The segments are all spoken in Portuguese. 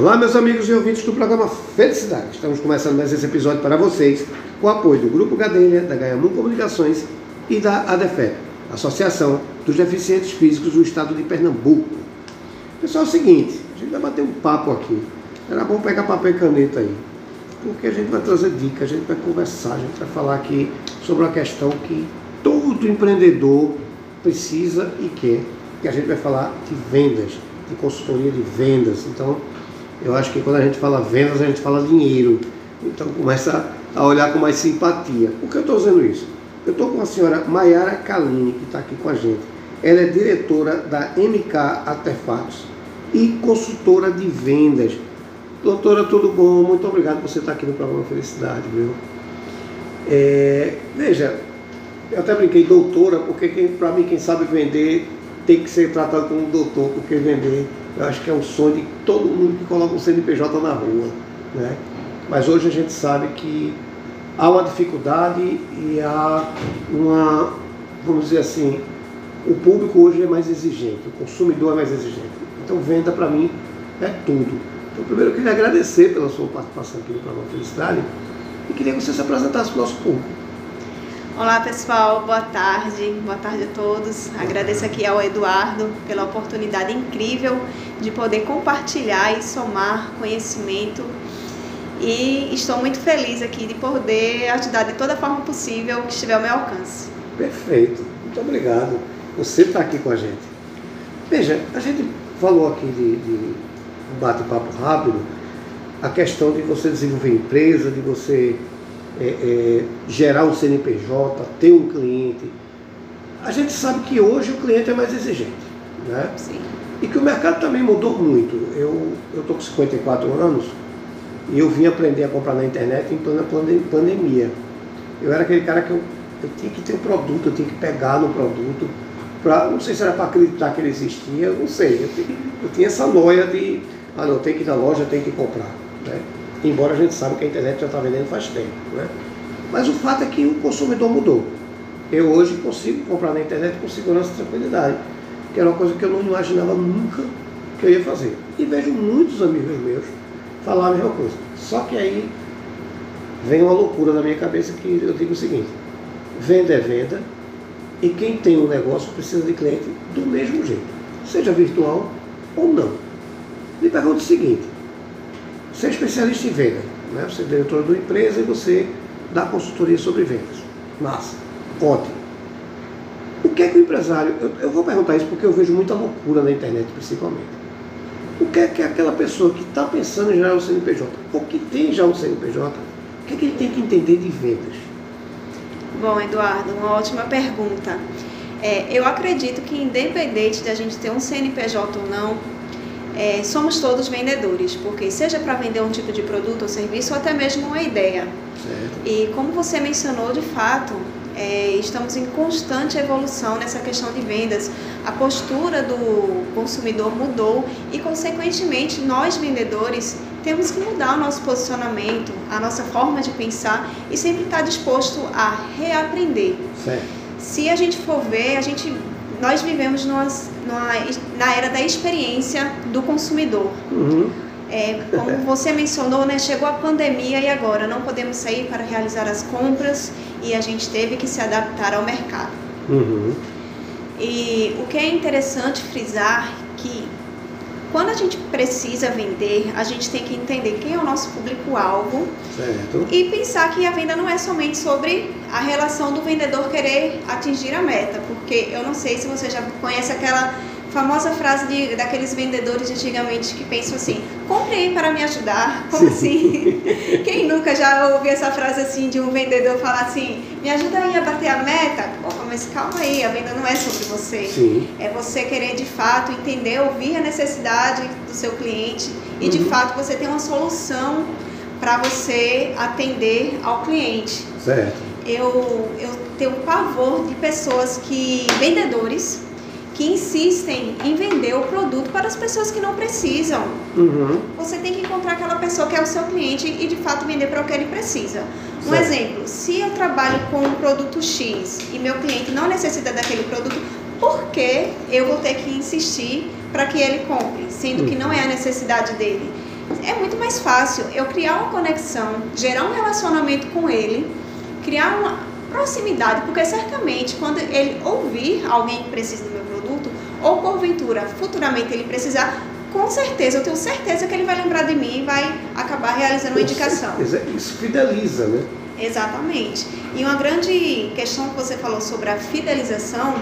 Olá, meus amigos e ouvintes do programa Felicidade. Estamos começando mais esse episódio para vocês com o apoio do Grupo Gadelha, da Gaiamu Comunicações e da ADEFEP, Associação dos Deficientes Físicos do Estado de Pernambuco. Pessoal, é o seguinte, a gente vai bater um papo aqui. Era bom pegar papel e caneta aí, porque a gente vai trazer dicas, a gente vai conversar, a gente vai falar aqui sobre uma questão que todo empreendedor precisa e quer, que a gente vai falar de vendas, de consultoria de vendas. Então, eu acho que quando a gente fala vendas, a gente fala dinheiro. Então começa a olhar com mais simpatia. Por que eu estou dizendo isso? Eu estou com a senhora Maiara Kalini, que está aqui com a gente. Ela é diretora da MK Artefatos e consultora de vendas. Doutora, tudo bom? Muito obrigado por você estar aqui no programa Felicidade, viu? É, veja, eu até brinquei doutora, porque para mim quem sabe vender tem que ser tratado como doutor, porque vender eu acho que é um sonho de todo mundo que coloca um CNPJ na rua. Né? Mas hoje a gente sabe que há uma dificuldade e há uma, vamos dizer assim, o público hoje é mais exigente, o consumidor é mais exigente. Então venda para mim é tudo. Então primeiro eu queria agradecer pela sua participação aqui no programa Felicidade e queria que você se apresentasse para o nosso público. Olá pessoal, boa tarde, boa tarde a todos. Agradeço aqui ao Eduardo pela oportunidade incrível de poder compartilhar e somar conhecimento. E estou muito feliz aqui de poder ajudar de toda forma possível que estiver ao meu alcance. Perfeito, muito obrigado. Você está aqui com a gente. Veja, a gente falou aqui de, de bate-papo rápido, a questão de você desenvolver empresa, de você é, é, gerar um CNPJ, ter um cliente. A gente sabe que hoje o cliente é mais exigente. Né? Sim. E que o mercado também mudou muito. Eu estou com 54 anos e eu vim aprender a comprar na internet em plena pandemia. Eu era aquele cara que eu, eu tinha que ter um produto, eu tinha que pegar no produto. Pra, não sei se era para acreditar que ele existia, não sei. Eu, tinha, eu tinha essa noia de, ah não, tem que ir na loja, tem que comprar. Né? Embora a gente saiba que a internet já está vendendo faz tempo. Né? Mas o fato é que o consumidor mudou. Eu hoje consigo comprar na internet com segurança e tranquilidade, que era uma coisa que eu não imaginava nunca que eu ia fazer. E vejo muitos amigos meus falar a mesma coisa. Só que aí vem uma loucura na minha cabeça que eu digo o seguinte, venda é venda, e quem tem um negócio precisa de cliente do mesmo jeito, seja virtual ou não. Me pergunta o seguinte, você é especialista em venda, né? você é diretor de uma empresa e você dá consultoria sobre vendas. Massa, ótimo. O que é que o empresário. Eu, eu vou perguntar isso porque eu vejo muita loucura na internet, principalmente. O que é que aquela pessoa que está pensando em gerar um CNPJ, ou que tem já um CNPJ, o que é que ele tem que entender de vendas? Bom, Eduardo, uma ótima pergunta. É, eu acredito que independente de a gente ter um CNPJ ou não, é, somos todos vendedores, porque seja para vender um tipo de produto ou serviço ou até mesmo uma ideia. Certo. E como você mencionou, de fato, é, estamos em constante evolução nessa questão de vendas. A postura do consumidor mudou e, consequentemente, nós vendedores temos que mudar o nosso posicionamento, a nossa forma de pensar e sempre estar disposto a reaprender. Certo. Se a gente for ver, a gente nós vivemos numa, numa, na era da experiência do consumidor. Uhum. É, como você mencionou, né, chegou a pandemia e agora não podemos sair para realizar as compras e a gente teve que se adaptar ao mercado. Uhum. E o que é interessante frisar que quando a gente precisa vender, a gente tem que entender quem é o nosso público-alvo e pensar que a venda não é somente sobre a relação do vendedor querer atingir a meta, porque eu não sei se você já conhece aquela famosa frase de, daqueles vendedores de antigamente que pensam assim: compre aí para me ajudar. Como assim? Quem nunca já ouviu essa frase assim de um vendedor falar assim: me ajuda aí a bater a meta? Opa, mas calma aí, a venda não é sobre você. Sim. É você querer de fato entender, ouvir a necessidade do seu cliente e de uhum. fato você ter uma solução para você atender ao cliente. Certo. Eu, eu tenho pavor de pessoas que, vendedores, que insistem em vender o produto para as pessoas que não precisam. Uhum. Você tem que encontrar aquela pessoa que é o seu cliente e de fato vender para o que ele precisa. Um certo. exemplo, se eu trabalho com um produto X e meu cliente não necessita daquele produto, por que eu vou ter que insistir para que ele compre, sendo uhum. que não é a necessidade dele? é muito mais fácil eu criar uma conexão, gerar um relacionamento com ele, criar uma proximidade, porque certamente quando ele ouvir alguém que precisa do meu produto, ou porventura futuramente ele precisar, com certeza, eu tenho certeza que ele vai lembrar de mim e vai acabar realizando uma indicação. Isso fideliza, né? Exatamente. E uma grande questão que você falou sobre a fidelização,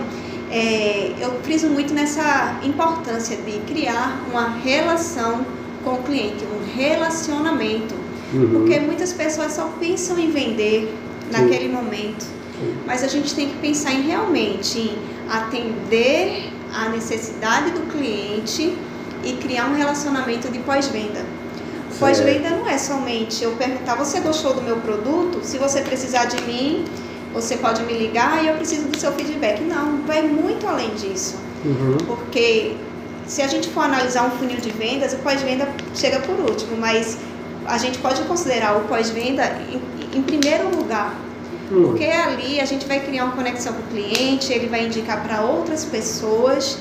é, eu friso muito nessa importância de criar uma relação com o cliente, um relacionamento. Uhum. Porque muitas pessoas só pensam em vender naquele momento. Mas a gente tem que pensar em realmente atender a necessidade do cliente e criar um relacionamento de pós-venda. Pós-venda não é somente eu perguntar, você gostou do meu produto? Se você precisar de mim, você pode me ligar e eu preciso do seu feedback. Não, vai muito além disso. Uhum. Porque se a gente for analisar um funil de vendas, o pós-venda chega por último, mas a gente pode considerar o pós-venda em, em, primeiro lugar. Uhum. Porque ali a gente vai criar uma conexão com o cliente, ele vai indicar para outras pessoas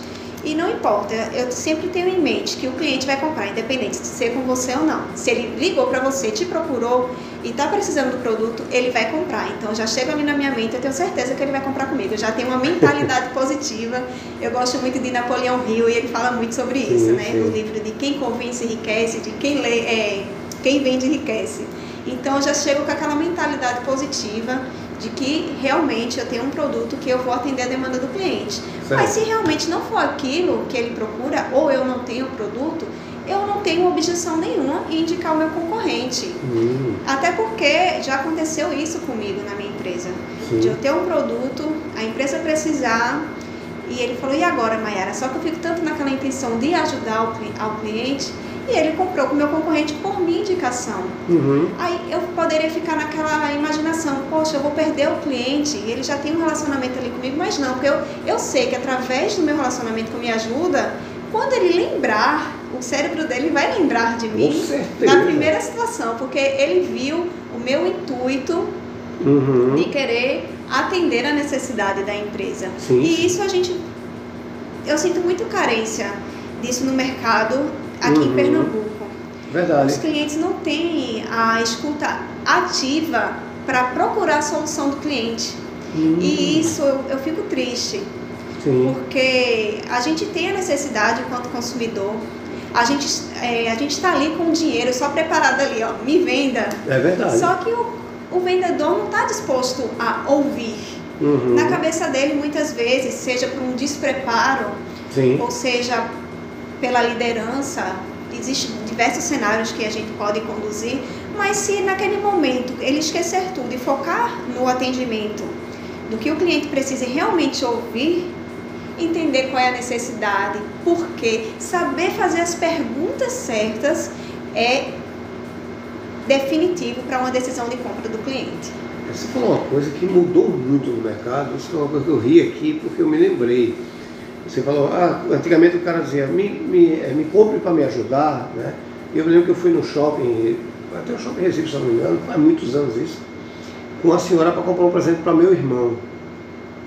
e não importa, eu sempre tenho em mente que o cliente vai comprar, independente de ser com você ou não. Se ele ligou para você, te procurou e está precisando do produto, ele vai comprar. Então já chega ali na minha mente, eu tenho certeza que ele vai comprar comigo. Eu já tenho uma mentalidade positiva. Eu gosto muito de Napoleão Hill e ele fala muito sobre isso, sim, né? Sim. No livro de Quem Convence Enriquece, de Quem, lê, é, quem Vende Enriquece. Então eu já chego com aquela mentalidade positiva de que realmente eu tenho um produto que eu vou atender a demanda do cliente. Certo. Mas se realmente não for aquilo que ele procura, ou eu não tenho o produto, eu não tenho objeção nenhuma em indicar o meu concorrente. Hum. Até porque já aconteceu isso comigo na minha empresa. Sim. De eu ter um produto, a empresa precisar, e ele falou, e agora, Mayara? Só que eu fico tanto naquela intenção de ajudar ao cliente e ele comprou com o meu concorrente por minha indicação. Uhum. Aí eu poderia ficar naquela imaginação, poxa, eu vou perder o cliente, ele já tem um relacionamento ali comigo, mas não, porque eu, eu sei que através do meu relacionamento com minha ajuda, quando ele lembrar, o cérebro dele vai lembrar de mim na primeira situação, porque ele viu o meu intuito uhum. de querer atender a necessidade da empresa. Sim. E isso a gente, eu sinto muito carência disso no mercado aqui uhum. em Pernambuco. Verdade. Os clientes não têm a escuta ativa para procurar a solução do cliente. Uhum. E isso eu, eu fico triste. Sim. Porque a gente tem a necessidade, enquanto consumidor, a gente é, a gente está ali com o dinheiro só preparado ali, ó, me venda. É verdade. Só que o, o vendedor não está disposto a ouvir. Uhum. Na cabeça dele, muitas vezes, seja por um despreparo, Sim. ou seja pela liderança, existem diversos cenários que a gente pode conduzir, mas se naquele momento ele esquecer tudo e focar no atendimento do que o cliente precisa realmente ouvir, entender qual é a necessidade, por quê, saber fazer as perguntas certas é definitivo para uma decisão de compra do cliente. Você falou uma coisa que mudou muito no mercado, isso é uma coisa que eu ri aqui porque eu me lembrei. Você falou, ah, antigamente o cara dizia, me, me, eh, me compre para me ajudar, né? Eu lembro que eu fui no shopping, até o shopping Recife, se não me engano, faz muitos anos isso, com a senhora para comprar um presente para meu irmão.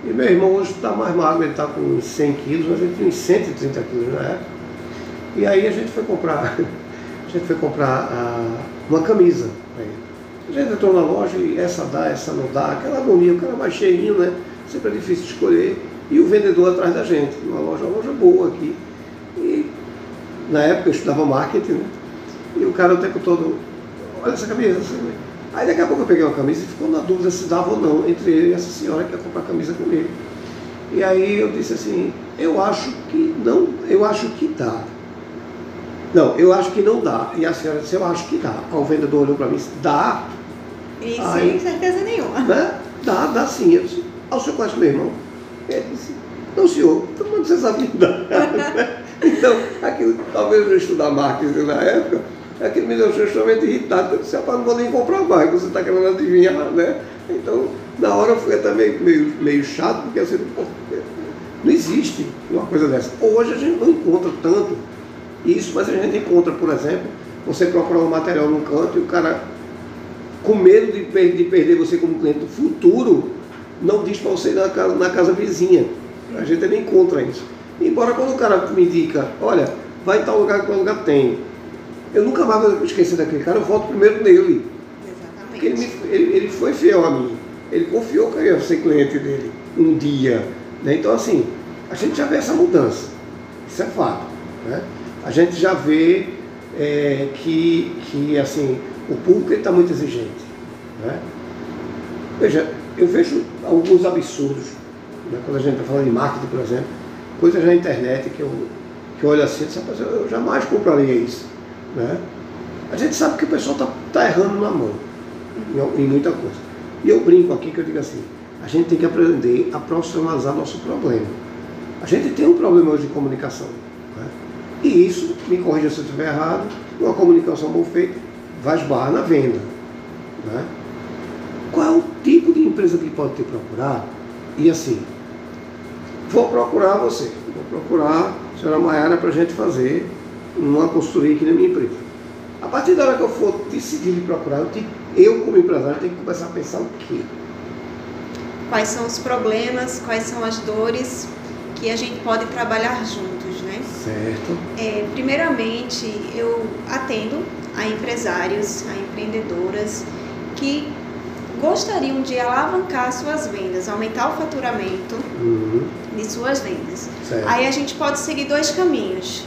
E meu irmão hoje está mais magro, ele está com 100 quilos, mas ele tinha 130 quilos na época. E aí a gente foi comprar, a gente foi comprar uma camisa para ele. A gente entrou na loja e essa dá, essa não dá, aquela agonia, o cara mais cheinho, né? Sempre é difícil escolher e o vendedor atrás da gente, uma loja, uma loja boa aqui. E na época eu estudava marketing, né? E o cara o tempo todo, olha essa camisa. Assim, né? Aí daqui a pouco eu peguei uma camisa e ficou na dúvida se dava ou não entre ele e essa senhora que ia comprar a camisa comigo. E aí eu disse assim, eu acho que não, eu acho que dá. Não, eu acho que não dá. E a senhora disse, eu acho que dá. Aí o vendedor olhou para mim e disse, dá. E sem certeza nenhuma. Né? Dá, dá sim. Eu disse, ah, o senhor conhece meu irmão? Ele disse, não senhor, então não você sabe dar. então, aquilo, talvez eu estudar marketing na época, aquilo me deixou extremamente irritado. Eu disse, rapaz, não vou nem comprar mais, você está querendo adivinhar, né? Então, na hora fui até meio, meio, meio chato, porque assim, pô, não existe uma coisa dessa. Hoje a gente não encontra tanto isso, mas a gente encontra, por exemplo, você procurar um material num canto e o cara, com medo de, de perder você como cliente futuro, não diz para você ir na casa, na casa vizinha. A gente nem encontra isso. Embora quando o cara me indica, olha, vai em tal lugar que o lugar tem. Eu nunca mais vou esquecer daquele cara, eu volto primeiro nele. Exatamente. Porque ele, me, ele, ele foi fiel a mim. Ele confiou que eu ia ser cliente dele um dia. Né? Então, assim, a gente já vê essa mudança. Isso é fato. Né? A gente já vê é, que, que assim, o público está muito exigente. Né? Veja, eu vejo alguns absurdos, né? quando a gente está falando de marketing, por exemplo, coisas na internet que eu, que eu olho assim, eu, eu jamais compraria isso. Né? A gente sabe que o pessoal está tá errando na mão em, em muita coisa. E eu brinco aqui que eu digo assim, a gente tem que aprender a profissionalizar nosso problema. A gente tem um problema hoje de comunicação. Né? E isso, me corrija se eu estiver errado, uma comunicação bem feita vai esbarrar na venda. Né? Qual é o tipo empresa que pode te procurar? E assim, vou procurar você, vou procurar a senhora Maiara para a gente fazer uma consultoria aqui na minha empresa. A partir da hora que eu for decidir me procurar, eu, te, eu como empresário tenho que começar a pensar o quê? Quais são os problemas, quais são as dores que a gente pode trabalhar juntos, né? Certo. É, primeiramente, eu atendo a empresários, a empreendedoras que gostariam de alavancar suas vendas, aumentar o faturamento uhum. de suas vendas. Certo. Aí a gente pode seguir dois caminhos.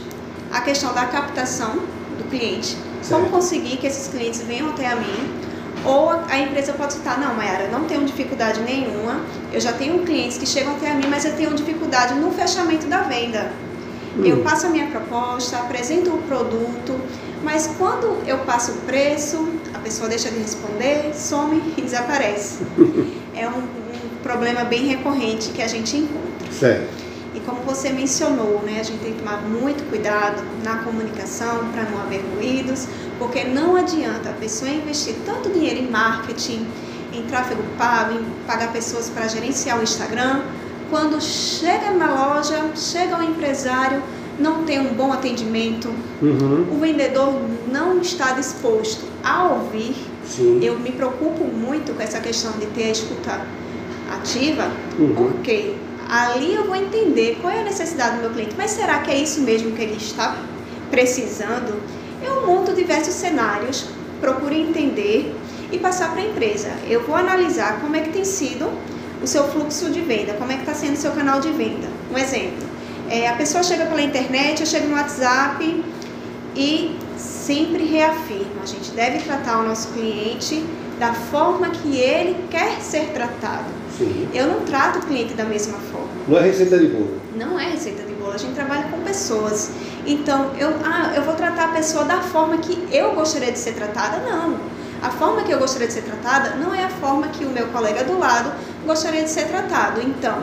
A questão da captação do cliente, certo. como conseguir que esses clientes venham até a mim, ou a empresa pode citar, não, Mayara, não tenho dificuldade nenhuma, eu já tenho clientes que chegam até a mim, mas eu tenho dificuldade no fechamento da venda. Hum. Eu passo a minha proposta, apresento o produto, mas quando eu passo o preço, pessoa deixa de responder, some e desaparece. é um, um, problema bem recorrente que a gente encontra. Certo. E como você mencionou, né, a gente tem que tomar muito cuidado na comunicação para não haver ruídos, porque não adianta a pessoa investir tanto dinheiro em marketing, em tráfego pago, em pagar pessoas para gerenciar o Instagram, quando chega na loja, chega o empresário, não tem um bom atendimento, uhum. o vendedor não está disposto a ouvir. Sim. Eu me preocupo muito com essa questão de ter a escuta ativa, uhum. porque ali eu vou entender qual é a necessidade do meu cliente. Mas será que é isso mesmo que ele está precisando? Eu monto diversos cenários, procuro entender e passar para a empresa. Eu vou analisar como é que tem sido o seu fluxo de venda, como é que está sendo o seu canal de venda. Um exemplo, é, a pessoa chega pela internet, eu chego no WhatsApp e sempre reafirmo, a gente deve tratar o nosso cliente da forma que ele quer ser tratado. Sim. Eu não trato o cliente da mesma forma. Não é receita de bolo. Não é receita de bolo, a gente trabalha com pessoas. Então, eu, ah, eu vou tratar a pessoa da forma que eu gostaria de ser tratada? Não. A forma que eu gostaria de ser tratada não é a forma que o meu colega do lado gostaria de ser tratado. Então,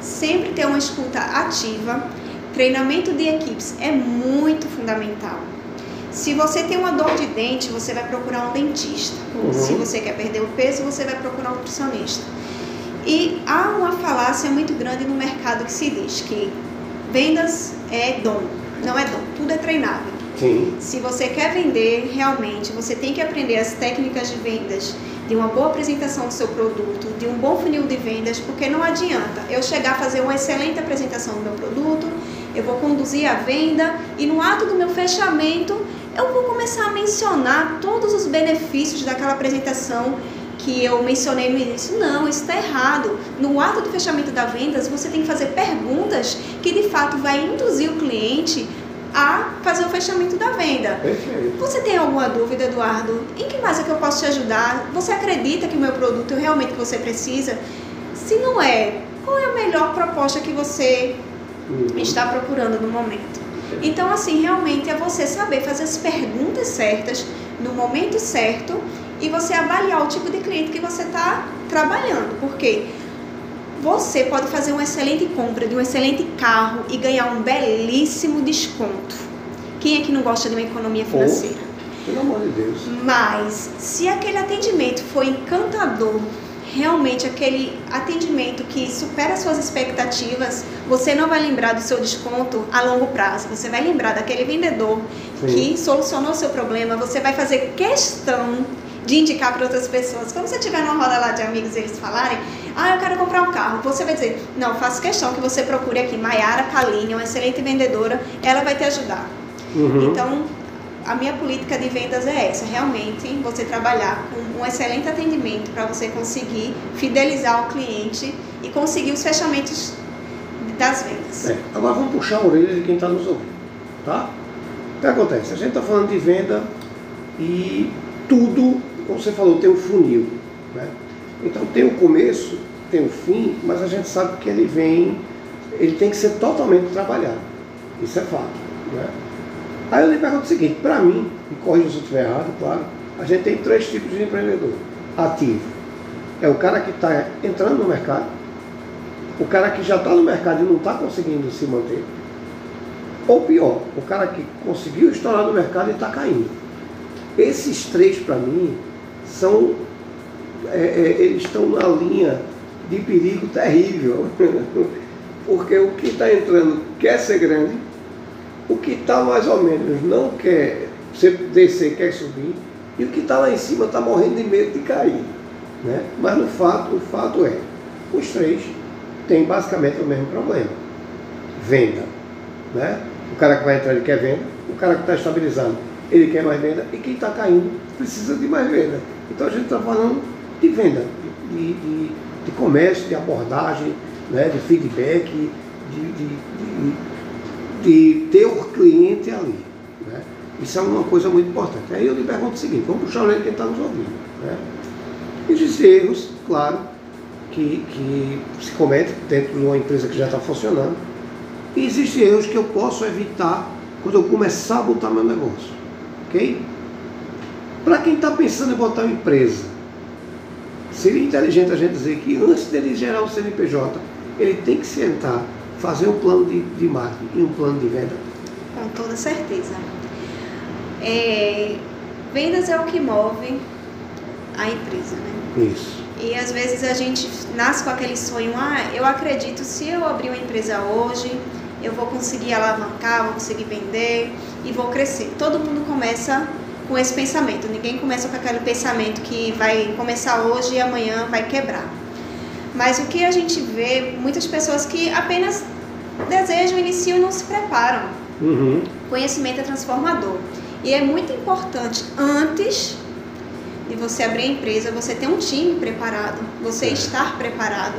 sempre ter uma escuta ativa. Treinamento de equipes é muito fundamental. Se você tem uma dor de dente, você vai procurar um dentista. Uhum. Se você quer perder o peso, você vai procurar um nutricionista. E há uma falácia muito grande no mercado que se diz que vendas é dom. Não é dom, tudo é treinável. Sim. Se você quer vender realmente, você tem que aprender as técnicas de vendas, de uma boa apresentação do seu produto, de um bom funil de vendas, porque não adianta eu chegar a fazer uma excelente apresentação do meu produto, eu vou conduzir a venda e no ato do meu fechamento eu vou começar a mencionar todos os benefícios daquela apresentação que eu mencionei no início. Não, isso está errado. No ato do fechamento da vendas, você tem que fazer perguntas que de fato vai induzir o cliente a fazer o fechamento da venda. Perfeito. Você tem alguma dúvida, Eduardo? Em que mais é que eu posso te ajudar? Você acredita que o meu produto é realmente que você precisa? Se não é, qual é a melhor proposta que você uhum. está procurando no momento? Então, assim, realmente é você saber fazer as perguntas certas no momento certo e você avaliar o tipo de cliente que você está trabalhando. Porque você pode fazer uma excelente compra de um excelente carro e ganhar um belíssimo desconto. Quem é que não gosta de uma economia financeira? Oh, pelo amor de Deus. Mas se aquele atendimento foi encantador, realmente aquele atendimento que supera as suas expectativas, você não vai lembrar do seu desconto a longo prazo. Você vai lembrar daquele vendedor Sim. que solucionou o seu problema. Você vai fazer questão de indicar para outras pessoas. Quando você estiver numa roda lá de amigos e eles falarem, ah, eu quero comprar um carro, você vai dizer, não, faço questão que você procure aqui Maiara Kaline, uma excelente vendedora, ela vai te ajudar. Uhum. Então, a minha política de vendas é essa, realmente você trabalhar com um excelente atendimento para você conseguir fidelizar o cliente e conseguir os fechamentos das vendas. É. Agora vamos puxar a orelha de quem está nos ouvindo, tá? O que acontece? A gente está falando de venda e tudo, como você falou, tem um funil, né? Então tem o começo, tem o fim, mas a gente sabe que ele vem, ele tem que ser totalmente trabalhado. Isso é fato, né? Aí eu lhe pergunto o seguinte, para mim, e corrija se eu estiver errado, claro, a gente tem três tipos de empreendedor. Ativo. É o cara que está entrando no mercado, o cara que já está no mercado e não está conseguindo se manter, ou pior, o cara que conseguiu estourar no mercado e está caindo. Esses três, para mim, são. É, é, eles estão na linha de perigo terrível. Porque o que está entrando quer ser grande, o que está mais ou menos não quer descer, quer subir, e o que está lá em cima está morrendo de medo de cair. Né? Mas no fato, o fato é, os três têm basicamente o mesmo problema. Venda. Né? O cara que vai entrar ele quer venda, o cara que está estabilizando ele quer mais venda e quem está caindo precisa de mais venda. Então a gente está falando de venda, de, de, de, comércio, de abordagem, né? de feedback, de, de de ter o cliente ali. Né? Isso é uma coisa muito importante. Aí eu lhe pergunto o seguinte, vamos puxar o leite quem está nos ouvindo. Né? Erros, claro, que, que se cometem dentro de uma empresa que já está funcionando. E existem erros que eu posso evitar quando eu começar a botar meu negócio. Ok? Para quem está pensando em botar uma empresa, seria inteligente a gente dizer que antes dele gerar o CNPJ, ele tem que sentar fazer um plano de, de marketing e um plano de venda? Com toda certeza. É, vendas é o que move a empresa, né? Isso. E às vezes a gente nasce com aquele sonho, ah, eu acredito, se eu abrir uma empresa hoje, eu vou conseguir alavancar, vou conseguir vender e vou crescer. Todo mundo começa com esse pensamento, ninguém começa com aquele pensamento que vai começar hoje e amanhã vai quebrar. Mas o que a gente vê, muitas pessoas que apenas desejam, iniciam e não se preparam. Uhum. Conhecimento é transformador. E é muito importante, antes de você abrir a empresa, você ter um time preparado, você é. estar preparado,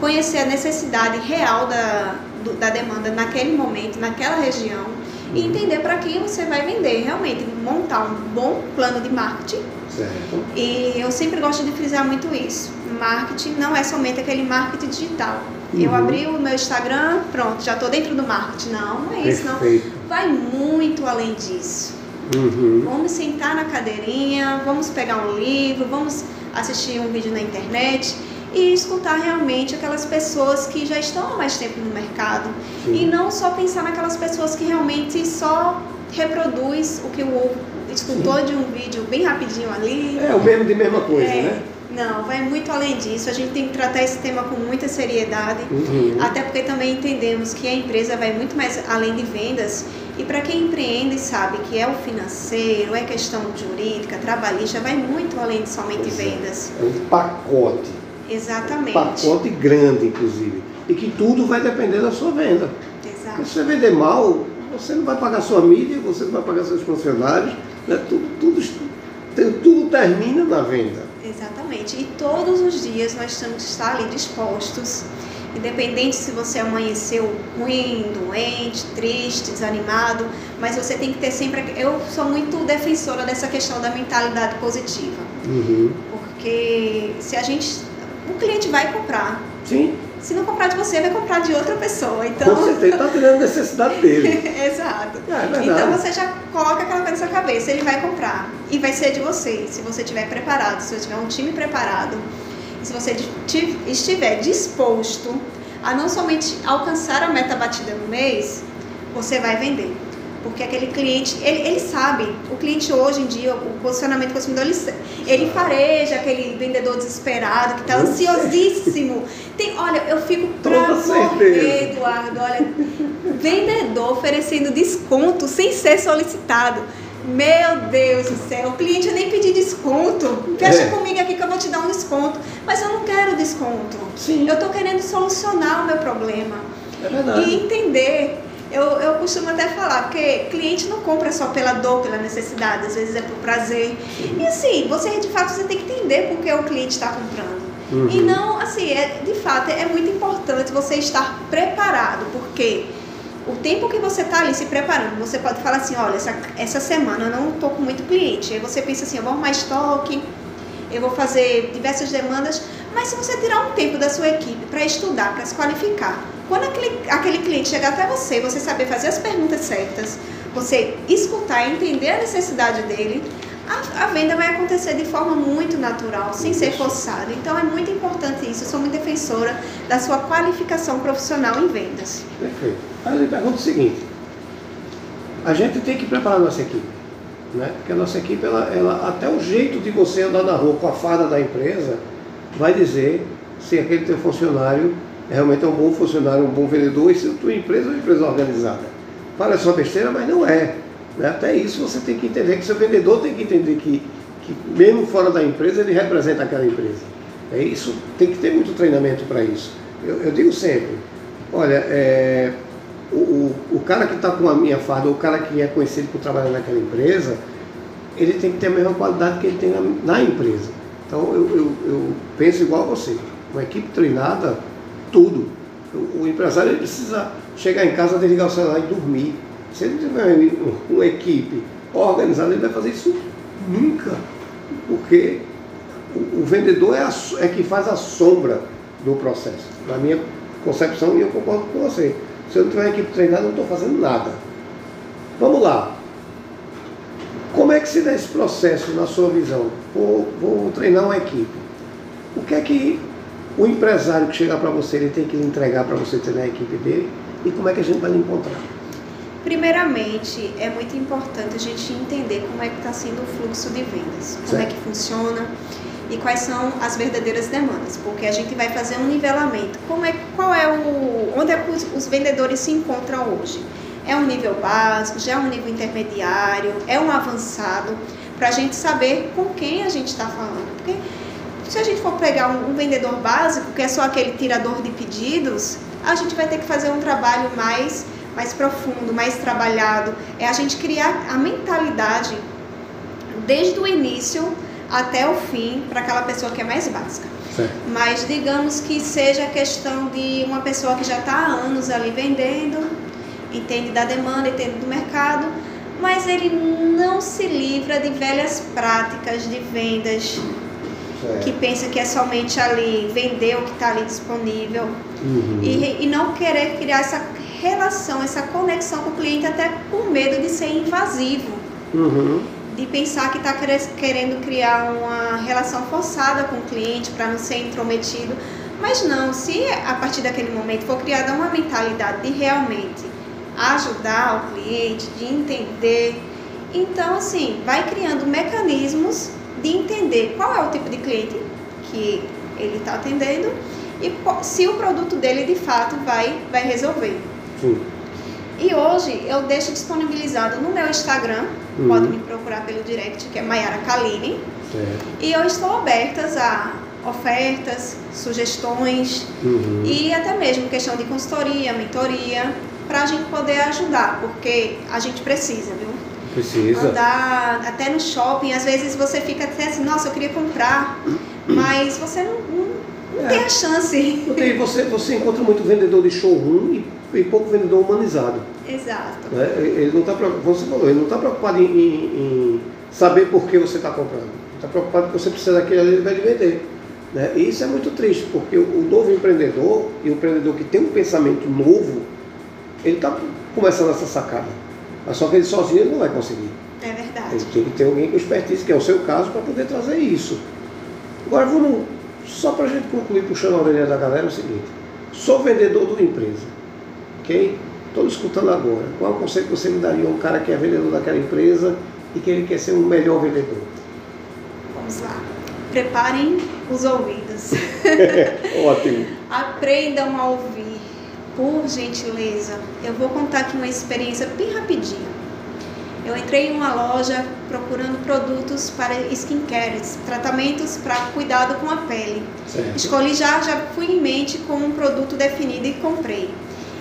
conhecer a necessidade real da, do, da demanda naquele momento, naquela região. E entender para quem você vai vender. Realmente, montar um bom plano de marketing. Certo. E eu sempre gosto de frisar muito isso marketing não é somente aquele marketing digital. Uhum. Eu abri o meu Instagram, pronto, já estou dentro do marketing. Não, não é isso, Perfeito. não. Vai muito além disso. Uhum. Vamos sentar na cadeirinha, vamos pegar um livro, vamos assistir um vídeo na internet e escutar realmente aquelas pessoas que já estão há mais tempo no mercado. Sim. E não só pensar naquelas pessoas que realmente só reproduz o que o escutou Sim. de um vídeo bem rapidinho ali. É o mesmo de mesma coisa, é, né? Não, vai muito além disso. A gente tem que tratar esse tema com muita seriedade, uhum. até porque também entendemos que a empresa vai muito mais além de vendas. E para quem empreende sabe que é o financeiro, é questão jurídica, trabalhista, vai muito além de somente Exato. vendas. É um pacote. Exatamente. Um pacote grande, inclusive. E que tudo vai depender da sua venda. Exato. Se você vender mal, você não vai pagar sua mídia, você não vai pagar seus funcionários, né? tudo, tudo, tudo termina na venda. Exatamente. E todos os dias nós temos que estar ali dispostos, independente se você amanheceu ruim, doente, triste, desanimado, mas você tem que ter sempre. Eu sou muito defensora dessa questão da mentalidade positiva. Uhum. Porque se a gente. O cliente vai comprar. Sim. Se não comprar de você, vai comprar de outra pessoa. Então... Com certeza, está tendo necessidade dele. Exato. É, então você já coloca aquela coisa na sua cabeça, ele vai comprar. E vai ser de você, se você estiver preparado, se você tiver um time preparado, se você estiver disposto a não somente alcançar a meta batida no mês, você vai vender. Porque aquele cliente, ele, ele sabe, o cliente hoje em dia, o posicionamento do consumidor, ele, ele fareja aquele vendedor desesperado que está ansiosíssimo. Tem, olha, eu fico pra morrer, Eduardo. Olha, vendedor oferecendo desconto sem ser solicitado. Meu Deus do céu, o cliente nem pedir desconto. Fecha é. comigo aqui que eu vou te dar um desconto. Mas eu não quero desconto. Sim. Eu estou querendo solucionar o meu problema. É verdade. E entender Eu, eu costumo até falar, porque cliente não compra só pela dor, pela necessidade, às vezes é por prazer. E assim, você de fato você tem que entender por que o cliente está comprando. Uhum. E não, assim, é, de fato, é muito importante você estar preparado, porque o tempo que você está ali se preparando, você pode falar assim, olha, essa, essa semana eu não estou com muito cliente. Aí você pensa assim, eu vou arrumar estoque, eu vou fazer diversas demandas, mas se você tirar um tempo da sua equipe para estudar, para se qualificar, quando aquele, aquele cliente chegar até você, você saber fazer as perguntas certas, você escutar e entender a necessidade dele, a, a, venda vai acontecer de forma muito natural, sem ser forçada. Então é muito importante isso. Eu sou muito defensora da sua qualificação profissional em vendas. Perfeito. Aí eu pergunto o seguinte: a gente tem que preparar a nossa equipe, né? Porque a nossa equipe, ela, ela, até o jeito de você andar na rua com a farda da empresa, vai dizer se aquele teu funcionário realmente é um bom funcionário, um bom vendedor, e se a tua empresa é uma empresa organizada. Parece uma besteira, mas não é. Né? Até isso você tem que entender que seu vendedor tem que entender que, que mesmo fora da empresa ele representa aquela empresa. É isso, tem que ter muito treinamento para isso. Eu, eu, digo sempre, olha, é, o, o, o, cara que está com a minha farda, ou o cara que é conhecido por trabalhar naquela empresa, ele tem que ter a mesma qualidade que ele tem na, na empresa. Então eu, eu, eu, penso igual a você. Uma equipe treinada, tudo. O, o empresário ele precisa chegar em casa, desligar o celular e dormir. Se ele tiver uma equipe organizada, ele vai fazer isso nunca. Porque o, o vendedor é, a, é que faz a sombra do processo. Na minha concepção, e eu concordo com você. Se eu não tiver uma equipe treinada, eu não estou fazendo nada. Vamos lá. Como é que se dá esse processo na sua visão? Vou, vou treinar uma equipe. O que é que o empresário que chegar para você, ele tem que entregar para você treinar a equipe dele? E como é que a gente vai lhe encontrar? Primeiramente, é muito importante a gente entender como é que está sendo o fluxo de vendas, como é que funciona e quais são as verdadeiras demandas, porque a gente vai fazer um nivelamento. Como é, qual é o, onde é que os, os vendedores se encontram hoje? É um nível básico, já é um nível intermediário, é um avançado, para a gente saber com quem a gente está falando. Porque se a gente for pegar um, um vendedor básico, que é só aquele tirador de pedidos, a gente vai ter que fazer um trabalho mais mais profundo, mais trabalhado, é a gente criar a mentalidade desde o início até o fim para aquela pessoa que é mais básica. Mas digamos que seja a questão de uma pessoa que já está há anos ali vendendo, entende da demanda, entende do mercado, mas ele não se livra de velhas práticas de vendas que pensa que é somente ali vender o que está ali disponível uhum. e, e não querer criar essa relação, essa conexão com o cliente, até por medo de ser invasivo. Uhum. De pensar que está querendo criar uma relação forçada com o cliente para não ser intrometido. Mas não, se a partir daquele momento for criada uma mentalidade de realmente ajudar o cliente, de entender, então assim, vai criando mecanismos de entender qual é o tipo de cliente que ele está atendendo e se o produto dele de fato vai, vai resolver. Sim. E hoje eu deixo disponibilizado no meu Instagram, uhum. pode me procurar pelo direct, que é Mayara Kaline. E eu estou aberta a ofertas, sugestões uhum. e até mesmo questão de consultoria, mentoria, para a gente poder ajudar, porque a gente precisa, viu? Precisa. Andar até no shopping, às vezes você fica até assim, nossa, eu queria comprar, mas você não, não, não é. tem a chance. Tem, você, você encontra muito vendedor de showroom e e pouco vendedor humanizado. Exato. Né? Ele não está você falou, ele não está preocupado em, em, saber por que você está comprando. Está preocupado que você precisa daquilo ali, ele vai lhe vender. Né? E isso é muito triste, porque o novo empreendedor e o empreendedor que tem um pensamento novo, ele está começando essa sacada. Mas só que ele sozinho ele não vai conseguir. É verdade. Ele tem que ter alguém com expertise, que é o seu caso, para poder trazer isso. Agora vamos, só para a gente concluir, puxando a orelha da galera, é o seguinte: sou vendedor de uma empresa Ok? Estou escutando agora. Qual é o conselho que você me daria a um cara que é vendedor daquela empresa e que ele quer ser um melhor vendedor? Vamos lá. Preparem os ouvidos. Ótimo. Aprendam a ouvir. Por gentileza. Eu vou contar aqui uma experiência bem rapidinho. Eu entrei em uma loja procurando produtos para skincare, tratamentos para cuidado com a pele. Certo. Escolhi já, já fui em mente com um produto definido e comprei.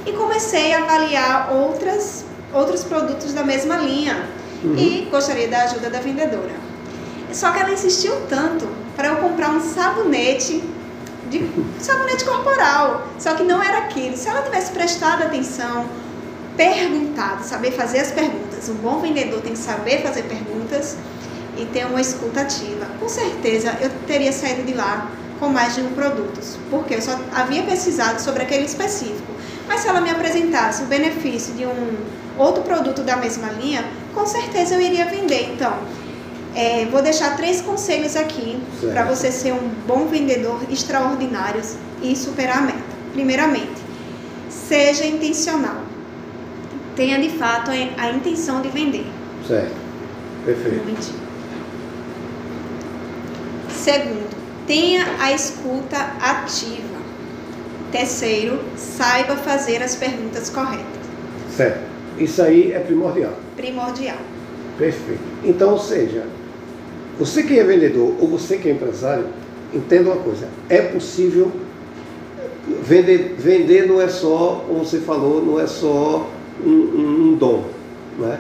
e comecei a avaliar outras, outros produtos da mesma linha uhum. e gostaria da ajuda da vendedora. Só que ela insistiu tanto para eu comprar um sabonete de sabonete corporal, só que não era aquilo. Se ela tivesse prestado atenção, perguntado, saber fazer as perguntas. Um bom vendedor tem que saber fazer perguntas e ter uma escuta ativa. Com certeza eu teria saído de lá com mais de um produto, porque eu só havia pesquisado sobre aquele específico. Mas se ela me apresentasse o benefício de um outro produto da mesma linha, com certeza eu iria vender. Então, é, vou deixar três conselhos aqui para você ser um bom vendedor extraordinário e superar a meta. Primeiramente, seja intencional. Tenha de fato a intenção de vender. Certo. Perfeito. Segundo, tenha a escuta ativa. Terceiro, saiba fazer as perguntas corretas. Certo. Isso aí é primordial. Primordial. Perfeito. Então, ou seja, você que é vendedor ou você que é empresário, entenda uma coisa: é possível vender. Vender não é só, como você falou, não é só um, um, um dom, né?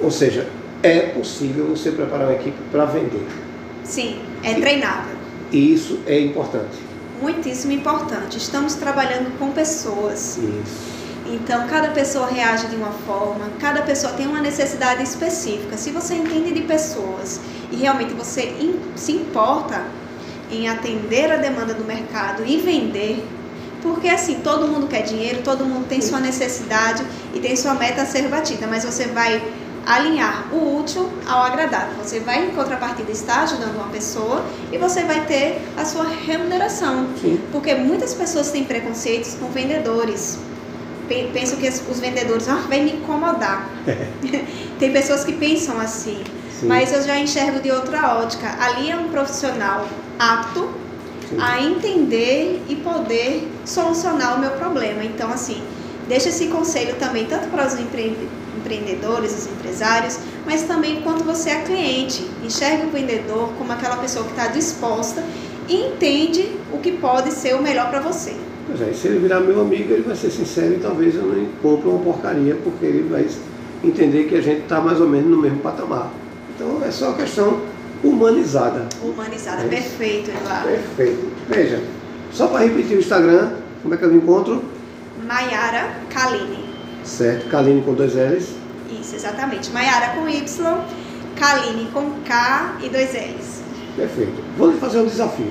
Ou seja, é possível você preparar uma equipe para vender. Sim, é treinável. E isso é importante. Muitíssimo importante. Estamos trabalhando com pessoas. Isso. Então, cada pessoa reage de uma forma, cada pessoa tem uma necessidade específica. Se você entende de pessoas e realmente você se importa em atender a demanda do mercado e vender, porque assim, todo mundo quer dinheiro, todo mundo tem sua necessidade e tem sua meta a ser batida, mas você vai alinhar o útil ao agradável. Você vai, em contrapartida, estar ajudando uma pessoa e você vai ter a sua remuneração. Sim. Porque muitas pessoas têm preconceitos com vendedores. Pensam que os vendedores ah, vai me incomodar. Tem pessoas que pensam assim. Sim. Mas eu já enxergo de outra ótica. Ali é um profissional apto Sim. a entender e poder solucionar o meu problema. Então, assim, deixa esse conselho também, tanto para os empreendedores empreendedores, os empresários, mas também quando você é cliente. Enxerga o vendedor como aquela pessoa que está disposta e entende o que pode ser o melhor para você. Pois é, se ele virar meu amigo, ele vai ser sincero e talvez eu não compre uma porcaria, porque ele vai entender que a gente está mais ou menos no mesmo patamar. É só questão humanizada. Humanizada, é perfeito, Eduardo. Perfeito. Veja, só para repetir o Instagram, como é que eu encontro? Maiara Kaline. Certo, Kaline com dois L's. Isso, exatamente. Maiara com Y, Kaline com K e dois L's. Perfeito. Vou lhe fazer um desafio.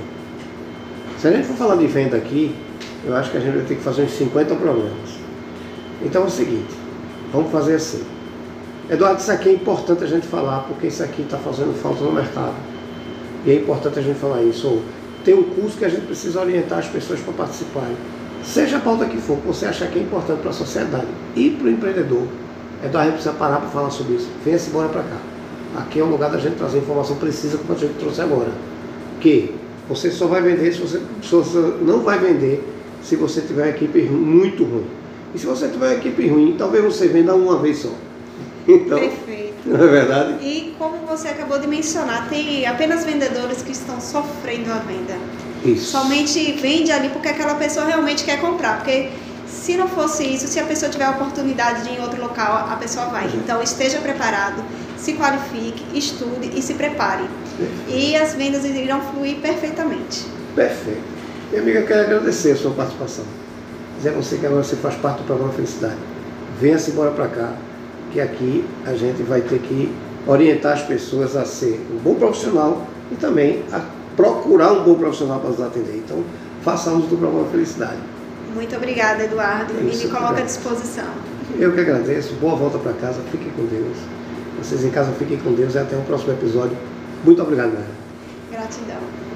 Se a gente for falar de venda aqui, eu acho que a gente vai ter que fazer uns 50 programas. Então é o seguinte, vamos fazer assim. Eduardo, isso aqui é importante a gente falar, porque isso aqui está fazendo falta no mercado. E é importante a gente falar isso. Ou tem um curso que a gente precisa orientar as pessoas para participarem. Seja a pauta que for, que você achar que é importante para a sociedade e para o empreendedor, Eduardo, a gente precisa parar para falar sobre isso. Venha-se embora para cá. Aqui é o lugar da gente trazer informação precisa, como a gente trouxe agora. Que você só vai vender se você, se você não vai vender se você tiver uma equipe muito ruim. E se você tiver uma equipe ruim, talvez você venda uma vez só. Então, Perfeito. Não é verdade? E como você acabou de mencionar, tem apenas vendedores que estão sofrendo a venda. Isso. Somente vende ali porque aquela pessoa realmente quer comprar. Porque se não fosse isso, se a pessoa tiver a oportunidade de ir em outro local, a pessoa vai. Uhum. Então esteja preparado, se qualifique, estude e se prepare. Perfeito. E as vendas irão fluir perfeitamente. Perfeito. Minha amiga, quero agradecer a sua participação. Dizer a você que agora você faz parte do programa Felicidade. Venha-se embora para cá, que aqui a gente vai ter que orientar as pessoas a ser um bom profissional e também a procurar um bom profissional para nos atender. Então, façamos do programa Felicidade. Muito obrigada, Eduardo. É isso, e me coloca à disposição. Eu que agradeço. Boa volta para casa. Fiquem com Deus. Vocês em casa fiquem com Deus e até o próximo episódio. Muito obrigado, Mara. Gratidão.